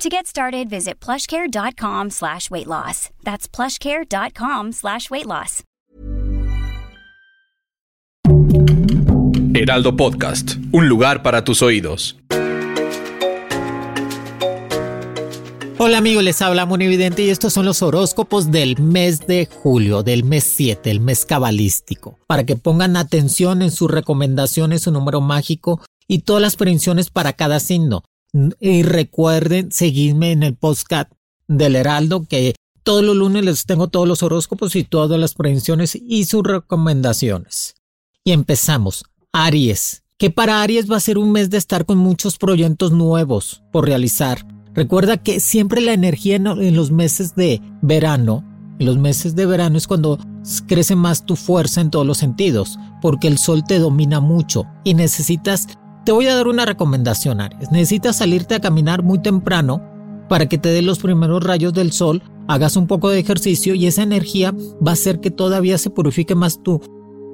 To get started, visit plushcare.com slash weight loss. That's plushcare.com slash weight loss. Heraldo Podcast, un lugar para tus oídos. Hola amigos, les habla Evidente y estos son los horóscopos del mes de julio, del mes 7, el mes cabalístico. Para que pongan atención en sus recomendaciones, su número mágico y todas las predicciones para cada signo. Y recuerden seguirme en el podcast del Heraldo que todos los lunes les tengo todos los horóscopos y todas las predicciones y sus recomendaciones. Y empezamos. Aries. Que para Aries va a ser un mes de estar con muchos proyectos nuevos por realizar. Recuerda que siempre la energía en los meses de verano, en los meses de verano es cuando crece más tu fuerza en todos los sentidos, porque el sol te domina mucho y necesitas te voy a dar una recomendación, Aries. Necesitas salirte a caminar muy temprano para que te dé los primeros rayos del sol, hagas un poco de ejercicio y esa energía va a hacer que todavía se purifique más tu,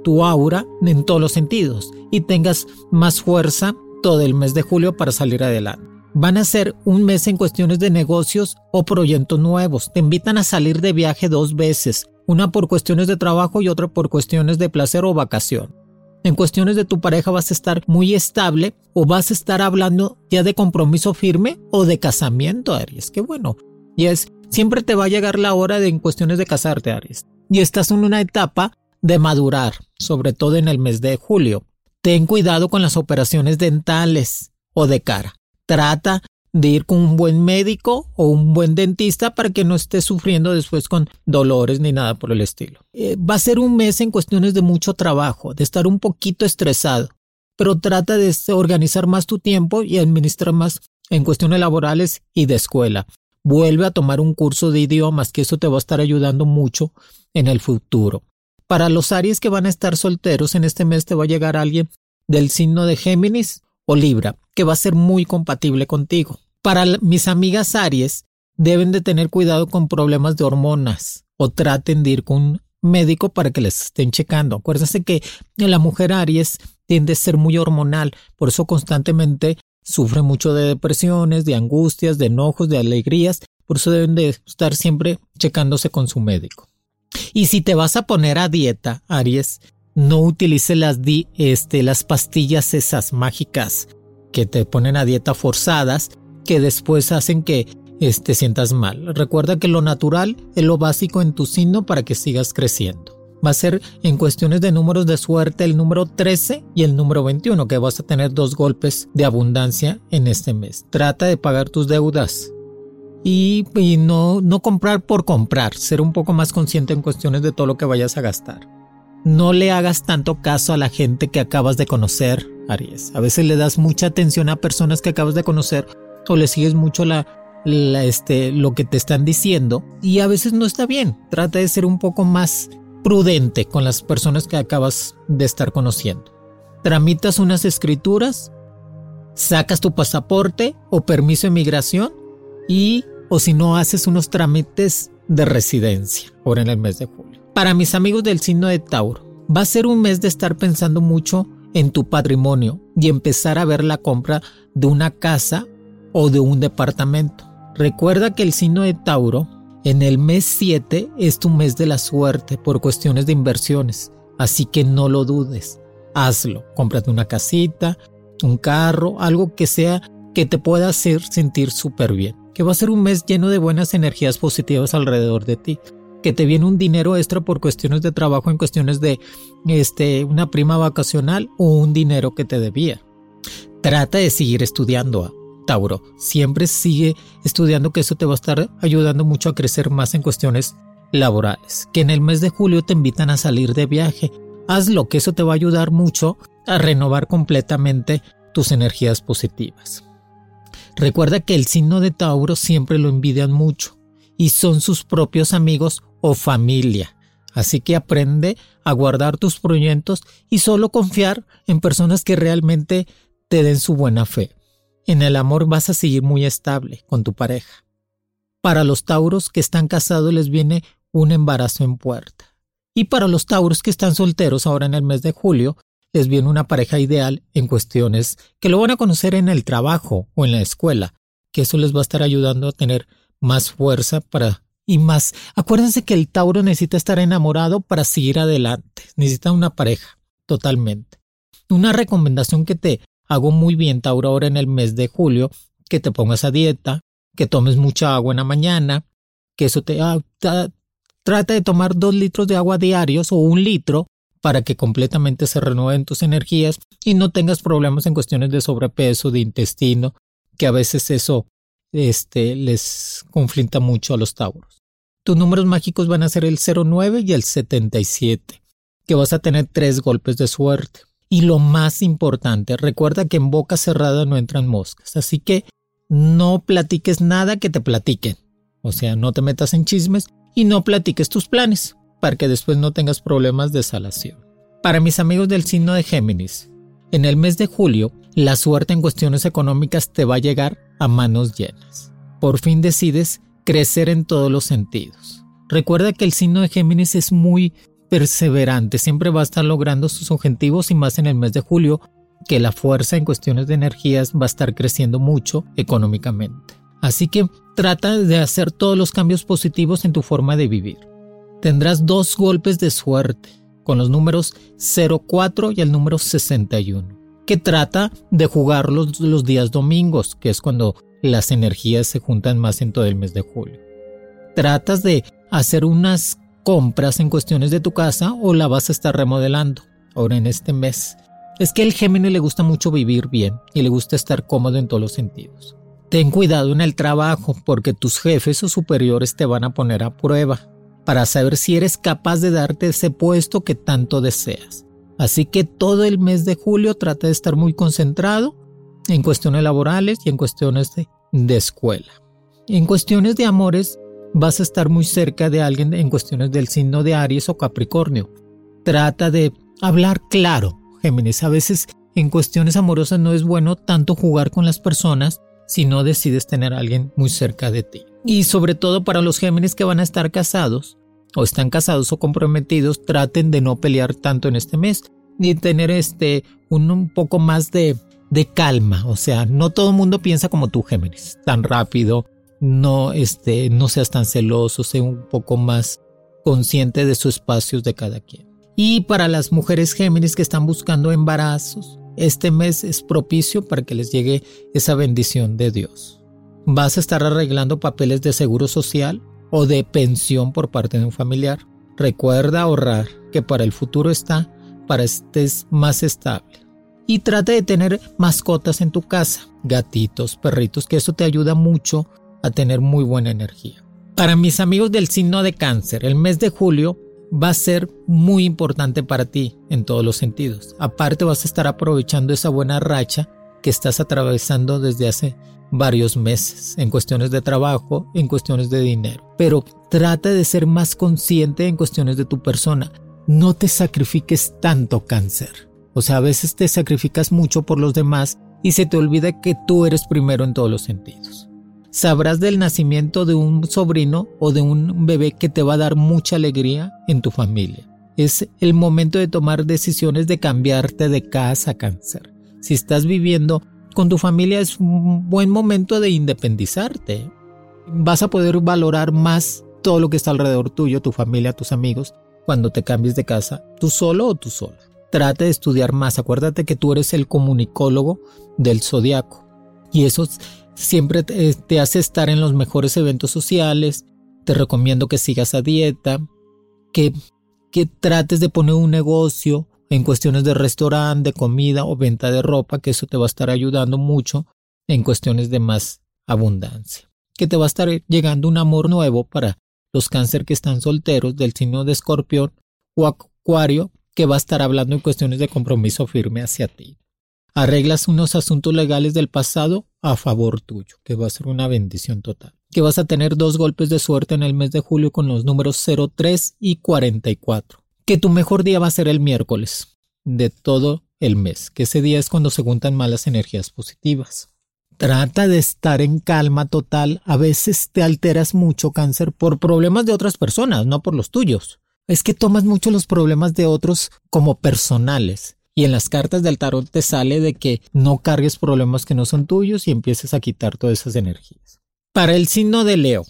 tu aura en todos los sentidos y tengas más fuerza todo el mes de julio para salir adelante. Van a ser un mes en cuestiones de negocios o proyectos nuevos. Te invitan a salir de viaje dos veces, una por cuestiones de trabajo y otra por cuestiones de placer o vacación en cuestiones de tu pareja vas a estar muy estable o vas a estar hablando ya de compromiso firme o de casamiento, Aries. Qué bueno. Y es, siempre te va a llegar la hora de en cuestiones de casarte, Aries. Y estás en una etapa de madurar, sobre todo en el mes de julio. Ten cuidado con las operaciones dentales o de cara. Trata de ir con un buen médico o un buen dentista para que no estés sufriendo después con dolores ni nada por el estilo. Eh, va a ser un mes en cuestiones de mucho trabajo, de estar un poquito estresado, pero trata de organizar más tu tiempo y administrar más en cuestiones laborales y de escuela. Vuelve a tomar un curso de idiomas, que eso te va a estar ayudando mucho en el futuro. Para los Aries que van a estar solteros, en este mes te va a llegar alguien del signo de Géminis o Libra, que va a ser muy compatible contigo. Para mis amigas Aries, deben de tener cuidado con problemas de hormonas o traten de ir con un médico para que les estén checando. Acuérdense que la mujer Aries tiende a ser muy hormonal, por eso constantemente sufre mucho de depresiones, de angustias, de enojos, de alegrías, por eso deben de estar siempre checándose con su médico. Y si te vas a poner a dieta, Aries, no utilice las, este, las pastillas esas mágicas que te ponen a dieta forzadas, que después hacen que te este, sientas mal. Recuerda que lo natural es lo básico en tu signo para que sigas creciendo. Va a ser en cuestiones de números de suerte el número 13 y el número 21, que vas a tener dos golpes de abundancia en este mes. Trata de pagar tus deudas y, y no, no comprar por comprar, ser un poco más consciente en cuestiones de todo lo que vayas a gastar. No le hagas tanto caso a la gente que acabas de conocer, Aries. A veces le das mucha atención a personas que acabas de conocer o le sigues mucho la, este, lo que te están diciendo y a veces no está bien. Trata de ser un poco más prudente con las personas que acabas de estar conociendo. Tramitas unas escrituras, sacas tu pasaporte o permiso de migración y o si no haces unos trámites de residencia ahora en el mes de julio. Para mis amigos del signo de Tauro, va a ser un mes de estar pensando mucho en tu patrimonio y empezar a ver la compra de una casa o de un departamento. Recuerda que el signo de Tauro en el mes 7 es tu mes de la suerte por cuestiones de inversiones, así que no lo dudes. Hazlo, cómprate una casita, un carro, algo que sea que te pueda hacer sentir súper bien. Que va a ser un mes lleno de buenas energías positivas alrededor de ti. Que te viene un dinero extra por cuestiones de trabajo, en cuestiones de este, una prima vacacional o un dinero que te debía. Trata de seguir estudiando. Tauro, siempre sigue estudiando que eso te va a estar ayudando mucho a crecer más en cuestiones laborales. Que en el mes de julio te invitan a salir de viaje. Hazlo, que eso te va a ayudar mucho a renovar completamente tus energías positivas. Recuerda que el signo de Tauro siempre lo envidian mucho y son sus propios amigos o familia. Así que aprende a guardar tus proyectos y solo confiar en personas que realmente te den su buena fe. En el amor vas a seguir muy estable con tu pareja. Para los tauros que están casados les viene un embarazo en puerta. Y para los tauros que están solteros ahora en el mes de julio, les viene una pareja ideal en cuestiones que lo van a conocer en el trabajo o en la escuela, que eso les va a estar ayudando a tener más fuerza para y más. Acuérdense que el Tauro necesita estar enamorado para seguir adelante, necesita una pareja, totalmente. Una recomendación que te hago muy bien, Tauro, ahora en el mes de julio, que te pongas a dieta, que tomes mucha agua en la mañana, que eso te, ah, trata de tomar dos litros de agua diarios o un litro para que completamente se renueven tus energías y no tengas problemas en cuestiones de sobrepeso, de intestino, que a veces eso este, les conflicta mucho a los tauros. Tus números mágicos van a ser el 09 y el 77, que vas a tener tres golpes de suerte. Y lo más importante, recuerda que en boca cerrada no entran moscas, así que no platiques nada que te platiquen. O sea, no te metas en chismes y no platiques tus planes, para que después no tengas problemas de salación. Para mis amigos del signo de Géminis, en el mes de julio, la suerte en cuestiones económicas te va a llegar a manos llenas. Por fin decides crecer en todos los sentidos. Recuerda que el signo de Géminis es muy perseverante, siempre va a estar logrando sus objetivos y más en el mes de julio, que la fuerza en cuestiones de energías va a estar creciendo mucho económicamente. Así que trata de hacer todos los cambios positivos en tu forma de vivir. Tendrás dos golpes de suerte, con los números 04 y el número 61 que trata de jugar los, días domingos, que es cuando las energías se juntan más en todo el mes de julio. Tratas de hacer unas compras en cuestiones de tu casa o la vas a estar remodelando ahora en este mes. Es que el Géminis le gusta mucho vivir bien y le gusta estar cómodo en todos los sentidos. Ten cuidado en el trabajo porque tus jefes o superiores te van a poner a prueba para saber si eres capaz de darte ese puesto que tanto deseas. Así que todo el mes de julio trata de estar muy concentrado en cuestiones laborales y en cuestiones de, escuela. En cuestiones de amores vas a estar muy cerca de alguien en cuestiones del signo de Aries o Capricornio. Trata de hablar claro, Géminis. A veces en cuestiones amorosas no es bueno tanto jugar con las personas si no decides tener a alguien muy cerca de ti. Y sobre todo para los Géminis que van a estar casados, o están casados o comprometidos, traten de no pelear tanto en este mes y tener este un, poco más de, de, calma. O sea, no todo el mundo piensa como tú, Géminis, tan rápido. No, este, no seas tan celoso, sé un poco más consciente de sus espacios de cada quien. Y para las mujeres Géminis que están buscando embarazos, este mes es propicio para que les llegue esa bendición de Dios. Vas a estar arreglando papeles de seguro social o de pensión por parte de un familiar. Recuerda ahorrar, que para el futuro está, para estés más estable. Y trata de tener mascotas en tu casa, gatitos, perritos, que eso te ayuda mucho a tener muy buena energía. Para mis amigos del signo de cáncer, el mes de julio va a ser muy importante para ti en todos los sentidos. Aparte vas a estar aprovechando esa buena racha que estás atravesando desde hace varios meses en cuestiones de trabajo, en cuestiones de dinero. Pero trata de ser más consciente en cuestiones de tu persona. No te sacrifiques tanto cáncer. O sea, a veces te sacrificas mucho por los demás y se te olvida que tú eres primero en todos los sentidos. Sabrás del nacimiento de un sobrino o de un bebé que te va a dar mucha alegría en tu familia. Es el momento de tomar decisiones de cambiarte de casa, cáncer. Si estás viviendo con tu familia es un buen momento de independizarte. Vas a poder valorar más todo lo que está alrededor tuyo, tu familia, tus amigos, cuando te cambies de casa, tú solo o tú sola. Trate de estudiar más. Acuérdate que tú eres el comunicólogo del zodiaco. Y eso siempre te, te hace estar en los mejores eventos sociales. Te recomiendo que sigas a dieta, que, que trates de poner un negocio en cuestiones de restaurante, de comida o venta de ropa, que eso te va a estar ayudando mucho en cuestiones de más abundancia. Que te va a estar llegando un amor nuevo para los cáncer que están solteros del signo de escorpión o acuario que va a estar hablando en cuestiones de compromiso firme hacia ti. Arreglas unos asuntos legales del pasado a favor tuyo, que va a ser una bendición total. que vas a tener dos golpes de suerte en el mes de julio con los números 03 y 44. Que tu mejor día va a ser el miércoles de todo el mes, que ese día es cuando se juntan malas energías positivas. Trata de estar en calma total. A veces te alteras mucho, cáncer, por problemas de otras personas, no por los tuyos. Es que tomas mucho los problemas de otros como personales. Y en las cartas del tarot te sale de que no cargues problemas que no son tuyos y empieces a quitar todas esas energías. Para el signo de Leo,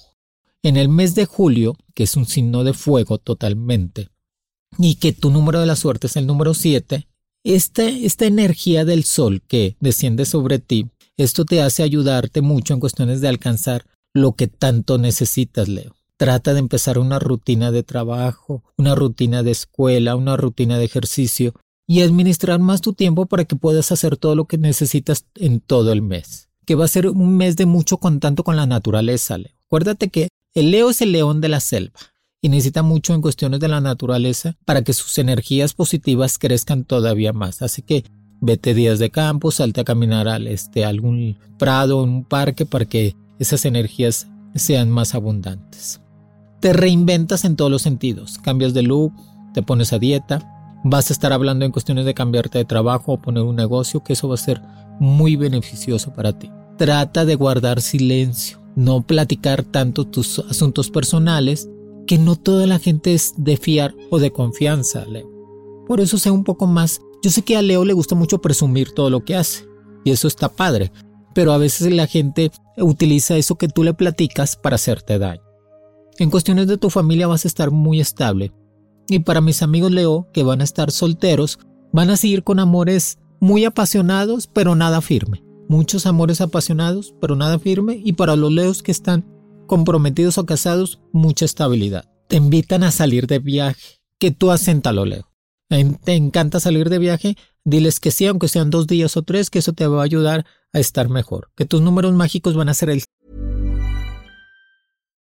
en el mes de julio, que es un signo de fuego totalmente, y que tu número de la suerte es el número 7, esta, esta energía del sol que desciende sobre ti esto te hace ayudarte mucho en cuestiones de alcanzar lo que tanto necesitas, Leo. Trata de empezar una rutina de trabajo, una rutina de escuela, una rutina de ejercicio y administrar más tu tiempo para que puedas hacer todo lo que necesitas en todo el mes. Que va a ser un mes de mucho contacto con la naturaleza, Leo. Acuérdate que el Leo es el león de la selva y necesita mucho en cuestiones de la naturaleza para que sus energías positivas crezcan todavía más. Así que Vete días de campo, salte a caminar al este, a algún prado, un parque para que esas energías sean más abundantes. Te reinventas en todos los sentidos, cambias de look, te pones a dieta, vas a estar hablando en cuestiones de cambiarte de trabajo o poner un negocio, que eso va a ser muy beneficioso para ti. Trata de guardar silencio, no platicar tanto tus asuntos personales, que no toda la gente es de fiar o de confianza, Leo. Por eso sea un poco más yo sé que a Leo le gusta mucho presumir todo lo que hace, y eso está padre, pero a veces la gente utiliza eso que tú le platicas para hacerte daño. En cuestiones de tu familia vas a estar muy estable, y para mis amigos Leo, que van a estar solteros, van a seguir con amores muy apasionados, pero nada firme. Muchos amores apasionados, pero nada firme, y para los Leos que están comprometidos o casados, mucha estabilidad. Te invitan a salir de viaje, que tú lo Leo te encanta salir de viaje, diles que sí, aunque sean dos días o tres, que eso te va a ayudar a estar mejor, que tus números mágicos van a ser el...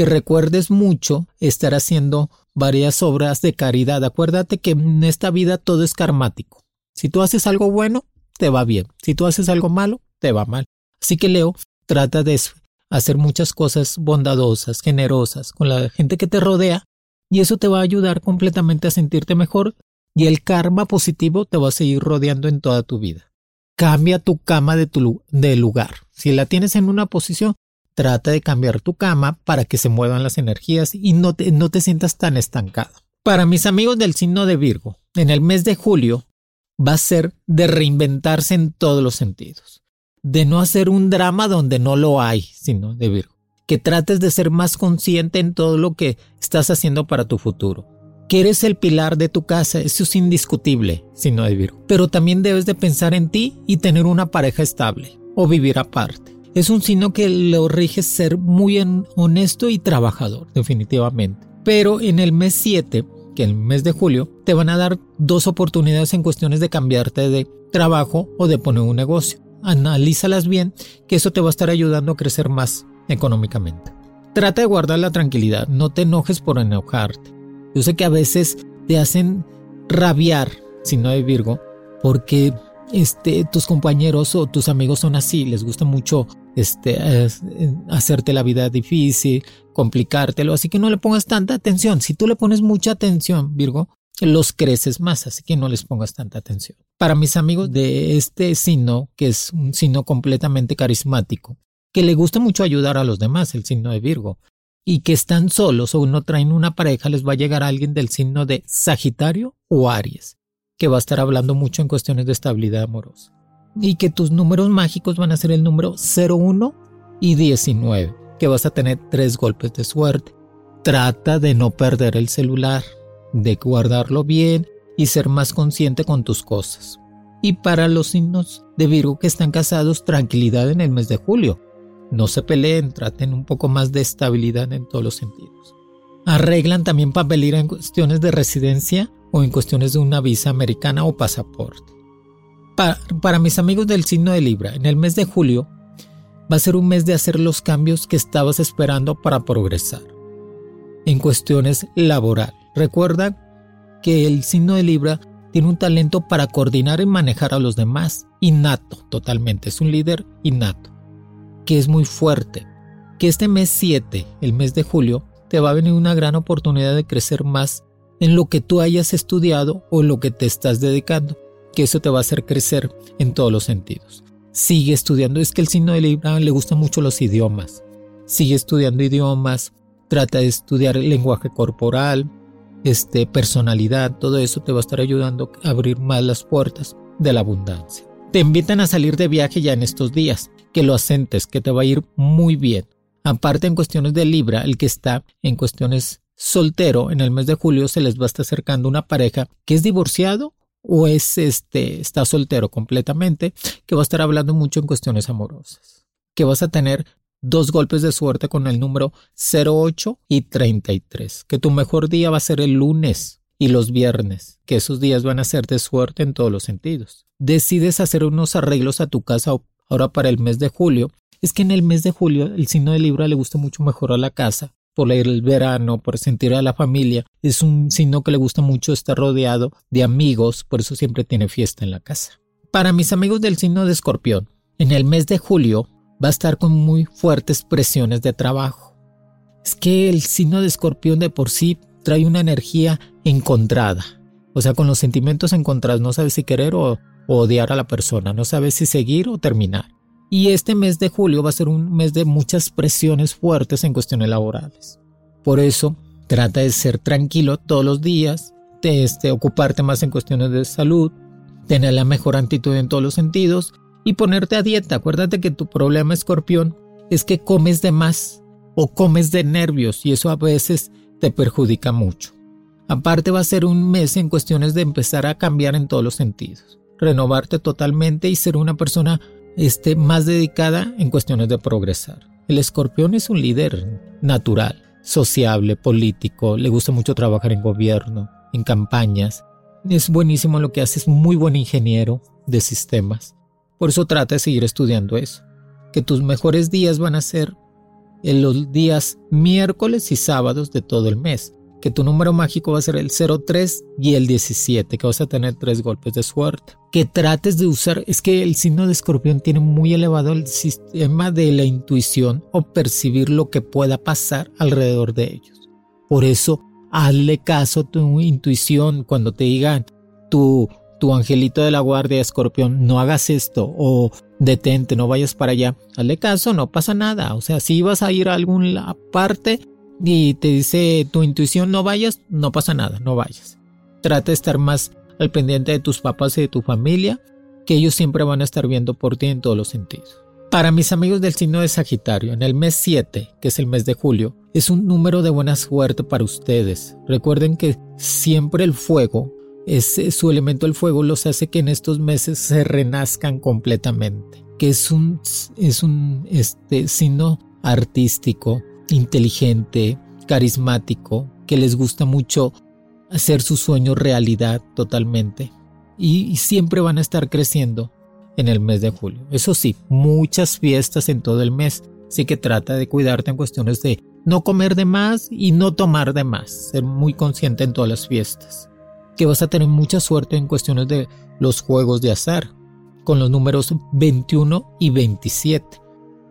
Que recuerdes mucho estar haciendo varias obras de caridad. Acuérdate que en esta vida todo es karmático. Si tú haces algo bueno, te va bien. Si tú haces algo malo, te va mal. Así que Leo, trata de hacer muchas cosas bondadosas, generosas con la gente que te rodea y eso te va a ayudar completamente a sentirte mejor y el karma positivo te va a seguir rodeando en toda tu vida. Cambia tu cama de, de lugar. Si la tienes en una posición, trata de cambiar tu cama para que se muevan las energías y no te, no te sientas tan estancado. Para mis amigos del signo de Virgo, en el mes de julio va a ser de reinventarse en todos los sentidos, de no hacer un drama donde no lo hay, sino de Virgo, que trates de ser más consciente en todo lo que estás haciendo para tu futuro que eres el pilar de tu casa, eso es indiscutible, no de Virgo. Pero también debes de pensar en ti y tener una pareja estable o vivir aparte. Es un signo que lo rige ser muy honesto y trabajador, definitivamente. Pero en el mes 7, que el mes de julio, te van a dar dos oportunidades en cuestiones de cambiarte de trabajo o de poner un negocio. Analízalas bien, que eso te va a estar ayudando a crecer más económicamente. Trata de guardar la tranquilidad, no te enojes por enojarte. Yo sé que a veces te hacen rabiar signo de Virgo, porque este, tus compañeros o tus amigos son así, les gusta mucho este, hacerte la vida difícil, complicártelo, así que no le pongas tanta atención. Si tú le pones mucha atención, Virgo, los creces más, así que no les pongas tanta atención. Para mis amigos de este signo, que es un signo completamente carismático, que le gusta mucho ayudar a los demás, el signo de Virgo, y que están solos o no traen una pareja, les va a llegar alguien del signo de Sagitario o Aries, que va a estar hablando mucho en cuestiones de estabilidad amorosa. Y que tus números mágicos van a ser el número 01 y 19, que vas a tener tres golpes de suerte. Trata de no perder el celular, de guardarlo bien y ser más consciente con tus cosas. Y para los signos de Virgo que están casados, tranquilidad en el mes de julio. No se peleen, traten un poco más de estabilidad en todos los sentidos. Arreglan también papelera en cuestiones de residencia o en cuestiones de una visa americana o pasaporte. Para, mis amigos del signo de Libra, en el mes de julio va a ser un mes de hacer los cambios que estabas esperando para progresar. En cuestiones laboral, recuerda que el signo de Libra tiene un talento para coordinar y manejar a los demás, innato totalmente, es un líder innato que es muy fuerte, que este mes 7, el mes de julio, te va a venir una gran oportunidad de crecer más en lo que tú hayas estudiado o en lo que te estás dedicando, que eso te va a hacer crecer en todos los sentidos. Sigue estudiando, es que el signo de Libra le gustan mucho los idiomas. Sigue estudiando idiomas, trata de estudiar el lenguaje corporal, este, personalidad, todo eso te va a estar ayudando a abrir más las puertas de la abundancia. Te invitan a salir de viaje ya en estos días que lo asentes, que te va a ir muy bien. Aparte en cuestiones de Libra, el que está en cuestiones soltero en el mes de julio se les va a estar acercando una pareja que es divorciado o es este está soltero completamente, que va a estar hablando mucho en cuestiones amorosas. Que vas a tener dos golpes de suerte con el número 08 y 33. Que tu mejor día va a ser el lunes y los viernes, que esos días van a ser de suerte en todos los sentidos. Decides hacer unos arreglos a tu casa ahora para el mes de julio, es que en el mes de julio el signo de Libra le gusta mucho mejor a la casa, por el verano, por sentir a la familia. Es un signo que le gusta mucho estar rodeado de amigos, por eso siempre tiene fiesta en la casa. Para mis amigos del signo de Escorpión, en el mes de julio va a estar con muy fuertes presiones de trabajo. Es que el signo de Escorpión de por sí trae una energía encontrada. O sea, con los sentimientos encontrados, no sabe si querer o odiar a la persona, no sabes si seguir o terminar. Y este mes de julio va a ser un mes de muchas presiones fuertes en cuestiones laborales. Por eso, trata de ser tranquilo todos los días, de este, ocuparte más en cuestiones de salud, tener la mejor actitud en todos los sentidos y ponerte a dieta. Acuérdate que tu problema, escorpión, es que comes de más o comes de nervios y eso a veces te perjudica mucho. Aparte va a ser un mes en cuestiones de empezar a cambiar en todos los sentidos renovarte totalmente y ser una persona este, más dedicada en cuestiones de progresar. El escorpión es un líder natural, sociable, político, le gusta mucho trabajar en gobierno, en campañas. Es buenísimo lo que hace, es muy buen ingeniero de sistemas. Por eso trata de seguir estudiando eso. Que tus mejores días van a ser en los días miércoles y sábados de todo el mes que tu número mágico va a ser el 03 y el 17, que vas a tener tres golpes de suerte. Que trates de usar, es que el signo de escorpión tiene muy elevado el sistema de la intuición o percibir lo que pueda pasar alrededor de ellos. Por eso, hazle caso a tu intuición cuando te digan tu, tu angelito de la guardia escorpión, no hagas esto o detente, no vayas para allá. Hazle caso, no pasa nada. O sea, si vas a ir a alguna parte, y te dice tu intuición no vayas, no pasa nada, no vayas. Trata de estar más al pendiente de tus papás y de tu familia, que ellos siempre van a estar viendo por ti en todos los sentidos. Para mis amigos del signo de Sagitario, en el mes 7, que es el mes de julio, es un número de buena suerte para ustedes. Recuerden que siempre el fuego, es, su elemento el fuego los hace que en estos meses se renazcan completamente. Que es un, es un este, signo artístico, inteligente, carismático, que les gusta mucho hacer sus sueños realidad totalmente. Y, siempre van a estar creciendo en el mes de julio. Eso sí, muchas fiestas en todo el mes. Así que trata de cuidarte en cuestiones de no comer de más y no tomar de más. Ser muy consciente en todas las fiestas. que vas a tener mucha suerte en cuestiones de los juegos de azar, con los números 21 y 27.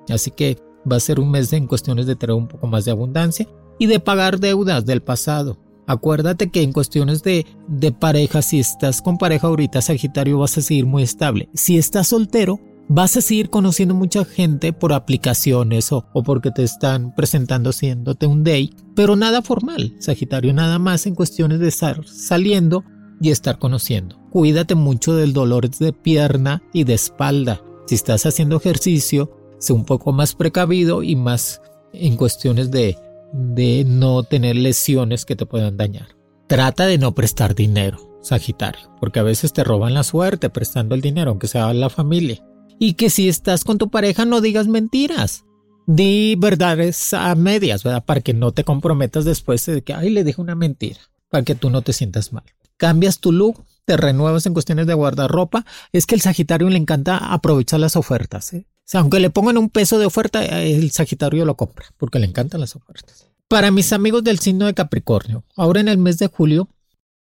Así que va a ser un mes en cuestiones de tener un poco más de abundancia y de pagar deudas del pasado. Acuérdate que en cuestiones de, de pareja, si estás con pareja ahorita, Sagitario, vas a seguir muy estable. Si estás soltero, vas a seguir conociendo mucha gente por aplicaciones o, o, porque te están presentando haciéndote un date, pero nada formal, Sagitario, nada más en cuestiones de estar saliendo y estar conociendo. Cuídate mucho del dolor de pierna y de espalda. Si estás haciendo ejercicio, sé un poco más precavido y más en cuestiones de de no tener lesiones que te puedan dañar. Trata de no prestar dinero, Sagitario, porque a veces te roban la suerte prestando el dinero, aunque sea la familia. Y que si estás con tu pareja no digas mentiras. Di verdades a medias, ¿verdad? Para que no te comprometas después de que, ay, le dije una mentira, para que tú no te sientas mal. Cambias tu look, te renuevas en cuestiones de guardarropa. Es que el Sagitario le encanta aprovechar las ofertas. ¿eh? Sea, aunque le pongan un peso de oferta, el Sagitario lo compra, porque le encantan las ofertas. Para mis amigos del signo de Capricornio, ahora en el mes de julio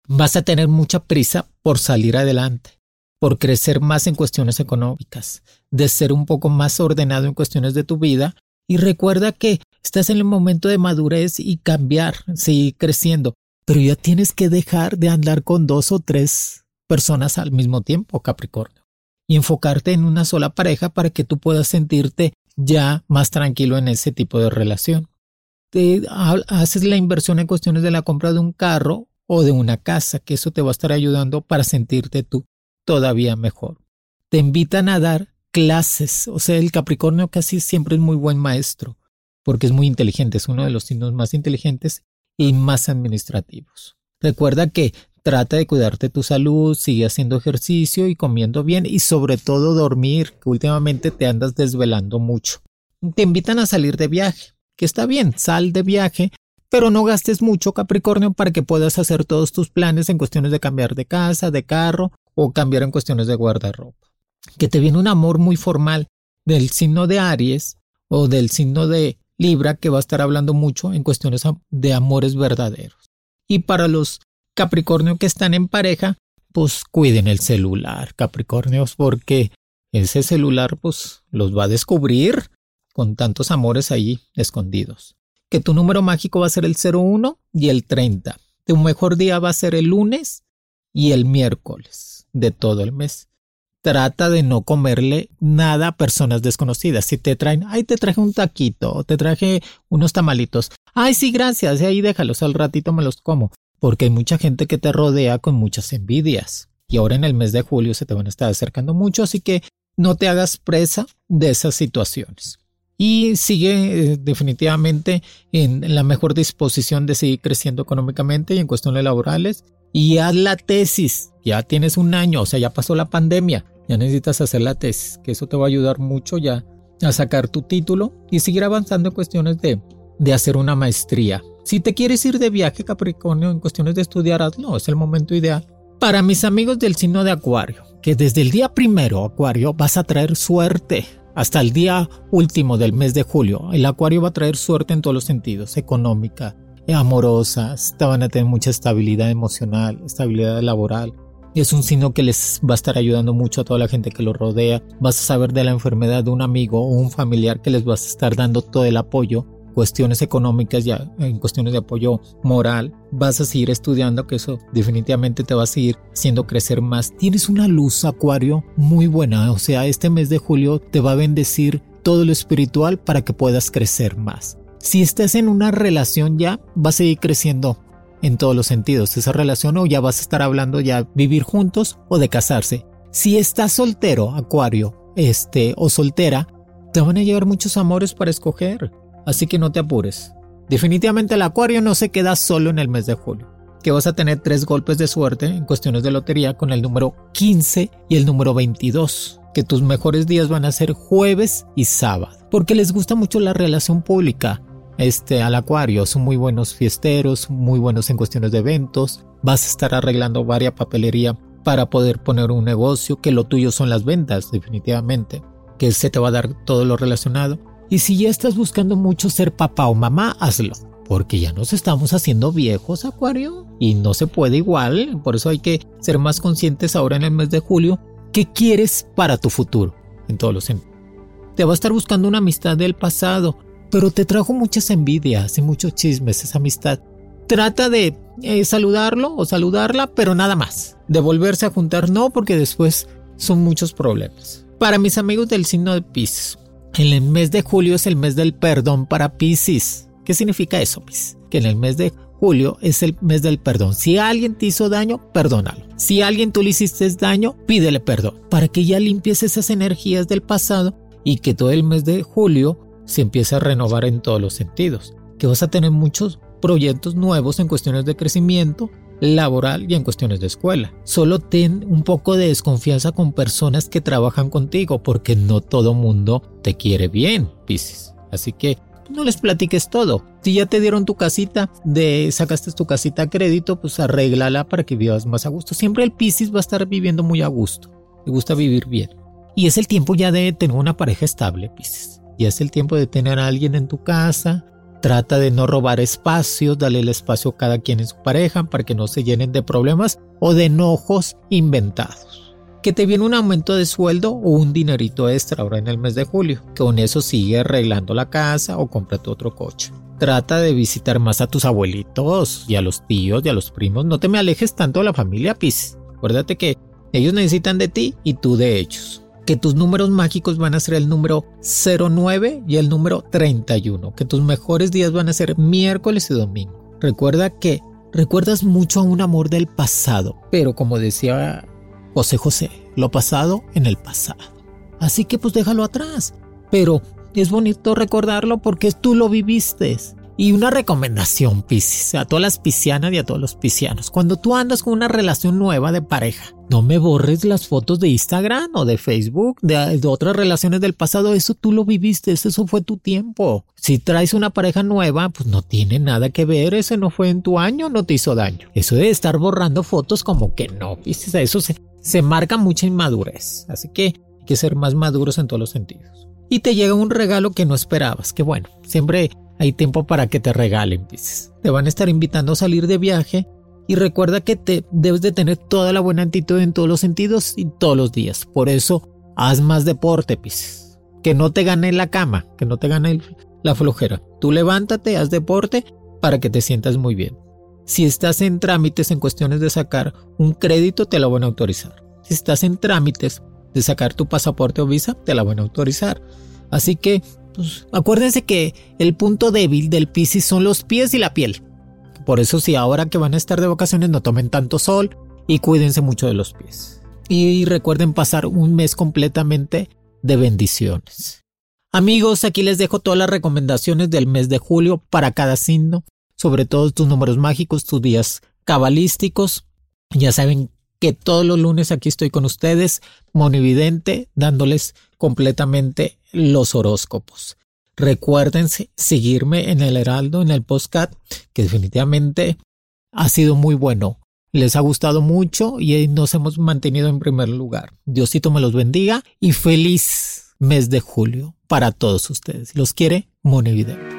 vas a tener mucha prisa por salir adelante, por crecer más en cuestiones económicas, de ser un poco más ordenado en cuestiones de tu vida y recuerda que estás en el momento de madurez y cambiar, seguir creciendo, pero ya tienes que dejar de andar con dos o tres personas al mismo tiempo, Capricornio y enfocarte en una sola pareja para que tú puedas sentirte ya más tranquilo en ese tipo de relación. Te haces la inversión en cuestiones de la compra de un carro o de una casa, que eso te va a estar ayudando para sentirte tú todavía mejor. Te invitan a dar clases, o sea, el Capricornio casi siempre es muy buen maestro, porque es muy inteligente, es uno de los signos más inteligentes y más administrativos. Recuerda que Trata de cuidarte tu salud, sigue haciendo ejercicio y comiendo bien y sobre todo dormir, que últimamente te andas desvelando mucho. Te invitan a salir de viaje, que está bien, sal de viaje, pero no gastes mucho Capricornio para que puedas hacer todos tus planes en cuestiones de cambiar de casa, de carro o cambiar en cuestiones de guardarropa. Que te viene un amor muy formal del signo de Aries o del signo de Libra que va a estar hablando mucho en cuestiones de amores verdaderos. Y para los Capricornio que están en pareja, pues cuiden el celular, Capricornios, porque ese celular pues los va a descubrir con tantos amores ahí escondidos. Que tu número mágico va a ser el 01 y el 30. Tu mejor día va a ser el lunes y el miércoles de todo el mes. Trata de no comerle nada a personas desconocidas. Si te traen, ay, te traje un taquito, te traje unos tamalitos. Ay, sí, gracias, y ahí déjalos, al ratito me los como porque hay mucha gente que te rodea con muchas envidias. Y ahora en el mes de julio se te van a estar acercando mucho, así que no te hagas presa de esas situaciones. Y sigue eh, definitivamente en la mejor disposición de seguir creciendo económicamente y en cuestiones laborales. Y haz la tesis. Ya tienes un año, o sea, ya pasó la pandemia. Ya necesitas hacer la tesis, que eso te va a ayudar mucho ya a sacar tu título y seguir avanzando en cuestiones de, de hacer una maestría. Si te quieres ir de viaje, Capricornio, en cuestiones de estudiar, hazlo, es el momento ideal. Para mis amigos del signo de Acuario, que desde el día primero, Acuario, vas a traer suerte hasta el día último del mes de julio. El Acuario va a traer suerte en todos los sentidos, económica, amorosa, van a tener mucha estabilidad emocional, estabilidad laboral. Es un signo que les va a estar ayudando mucho a toda la gente que lo rodea. Vas a saber de la enfermedad de un amigo o un familiar que les vas a estar dando todo el apoyo cuestiones económicas, ya en cuestiones de apoyo moral, vas a seguir estudiando, que eso definitivamente te va a seguir haciendo crecer más. Tienes una luz, Acuario, muy buena, o sea, este mes de julio te va a bendecir todo lo espiritual para que puedas crecer más. Si estás en una relación ya, vas a seguir creciendo en todos los sentidos. Esa relación o ya vas a estar hablando ya vivir juntos o de casarse. Si estás soltero, Acuario, este o soltera, te van a llegar muchos amores para escoger así que no te apures. Definitivamente el acuario no se queda solo en el mes de julio, que vas a tener tres golpes de suerte en cuestiones de lotería con el número 15 y el número 22, que tus mejores días van a ser jueves y sábado, porque les gusta mucho la relación pública. Este al acuario son muy buenos fiesteros, muy buenos en cuestiones de eventos, vas a estar arreglando varias papelería para poder poner un negocio, que lo tuyo son las ventas definitivamente, que se te va a dar todo lo relacionado y si ya estás buscando mucho ser papá o mamá, hazlo. porque ya nos estamos haciendo viejos, Acuario, y no se puede igual, por eso hay que ser más conscientes ahora en el mes de julio. ¿Qué quieres para tu futuro? En todos los sentidos. Te va a estar buscando una amistad del pasado, pero te trajo muchas envidias y muchos chismes esa amistad. Trata de eh, saludarlo o saludarla, pero nada más. De volverse a juntar, no, porque después son muchos problemas. Para mis amigos del signo de Pisces, el mes de julio es el mes del perdón para Pisces. ¿Qué significa eso, Pisces? Que en el mes de julio es el mes del perdón. Si alguien te hizo daño, perdónalo. Si alguien tú le hiciste daño, pídele perdón. Para que ya limpies esas energías del pasado y que todo el mes de julio se empiece a renovar en todos los sentidos. Que vas a tener muchos proyectos nuevos en cuestiones de crecimiento laboral y en cuestiones de escuela. Solo ten un poco de desconfianza con personas que trabajan contigo porque no todo mundo te quiere bien, Piscis. Así que no les platiques todo. Si ya te dieron tu casita, de sacaste tu casita a crédito, pues arréglala para que vivas más a gusto. Siempre el Piscis va a estar viviendo muy a gusto. Le gusta vivir bien. Y es el tiempo ya de tener una pareja estable, Piscis. Ya es el tiempo de tener a alguien en tu casa, Trata de no robar espacios, dale el espacio a cada quien en su pareja para que no se llenen de problemas o de enojos inventados. Que te viene un aumento de sueldo o un dinerito extra ahora en el mes de julio. Que con eso sigue arreglando la casa o cómprate otro coche. Trata de visitar más a tus abuelitos y a los tíos y a los primos. No te me alejes tanto de la familia Pis. Acuérdate que ellos necesitan de ti y tú de ellos que tus números mágicos van a ser el número 09 y el número 31, que tus mejores días van a ser miércoles y domingo. Recuerda que recuerdas mucho a un amor del pasado, pero como decía José José, lo pasado en el pasado. Así que pues déjalo atrás, pero es bonito recordarlo porque tú lo viviste. Y una recomendación, Piscis, a todas las piscianas y a todos los piscianos. Cuando tú andas con una relación nueva de pareja, no me borres las fotos de Instagram o de Facebook, de, otras relaciones del pasado. Eso tú lo viviste, eso fue tu tiempo. Si traes una pareja nueva, pues no tiene nada que ver. Ese no fue en tu año, no te hizo daño. Eso de estar borrando fotos como que no, Piscis, eso se, se marca mucha inmadurez. Así que hay que ser más maduros en todos los sentidos. Y te llega un regalo que no esperabas. Que bueno, siempre hay tiempo para que te regalen, Pisces. Te van a estar invitando a salir de viaje y recuerda que te debes de tener toda la buena actitud en todos los sentidos y todos los días. Por eso, haz más deporte, Pisces. Que no te gane la cama, que no te gane la flojera. Tú levántate, haz deporte para que te sientas muy bien. Si estás en trámites en cuestiones de sacar un crédito, te lo van a autorizar. Si estás en trámites de sacar tu pasaporte o visa, te la van a autorizar. Así que pues, acuérdense que el punto débil del Piscis son los pies y la piel. Por eso si ahora que van a estar de vacaciones no tomen tanto sol y cuídense mucho de los pies. Y recuerden pasar un mes completamente de bendiciones. Amigos, aquí les dejo todas las recomendaciones del mes de julio para cada signo, sobre todo tus números mágicos, tus días cabalísticos. Ya saben que todos los lunes aquí estoy con ustedes, monividente, dándoles completamente los horóscopos. Recuérdense seguirme en el Heraldo, en el postcat, que definitivamente ha sido muy bueno. Les ha gustado mucho y nos hemos mantenido en primer lugar. Diosito me los bendiga y feliz mes de julio para todos ustedes. Los quiere Monividente.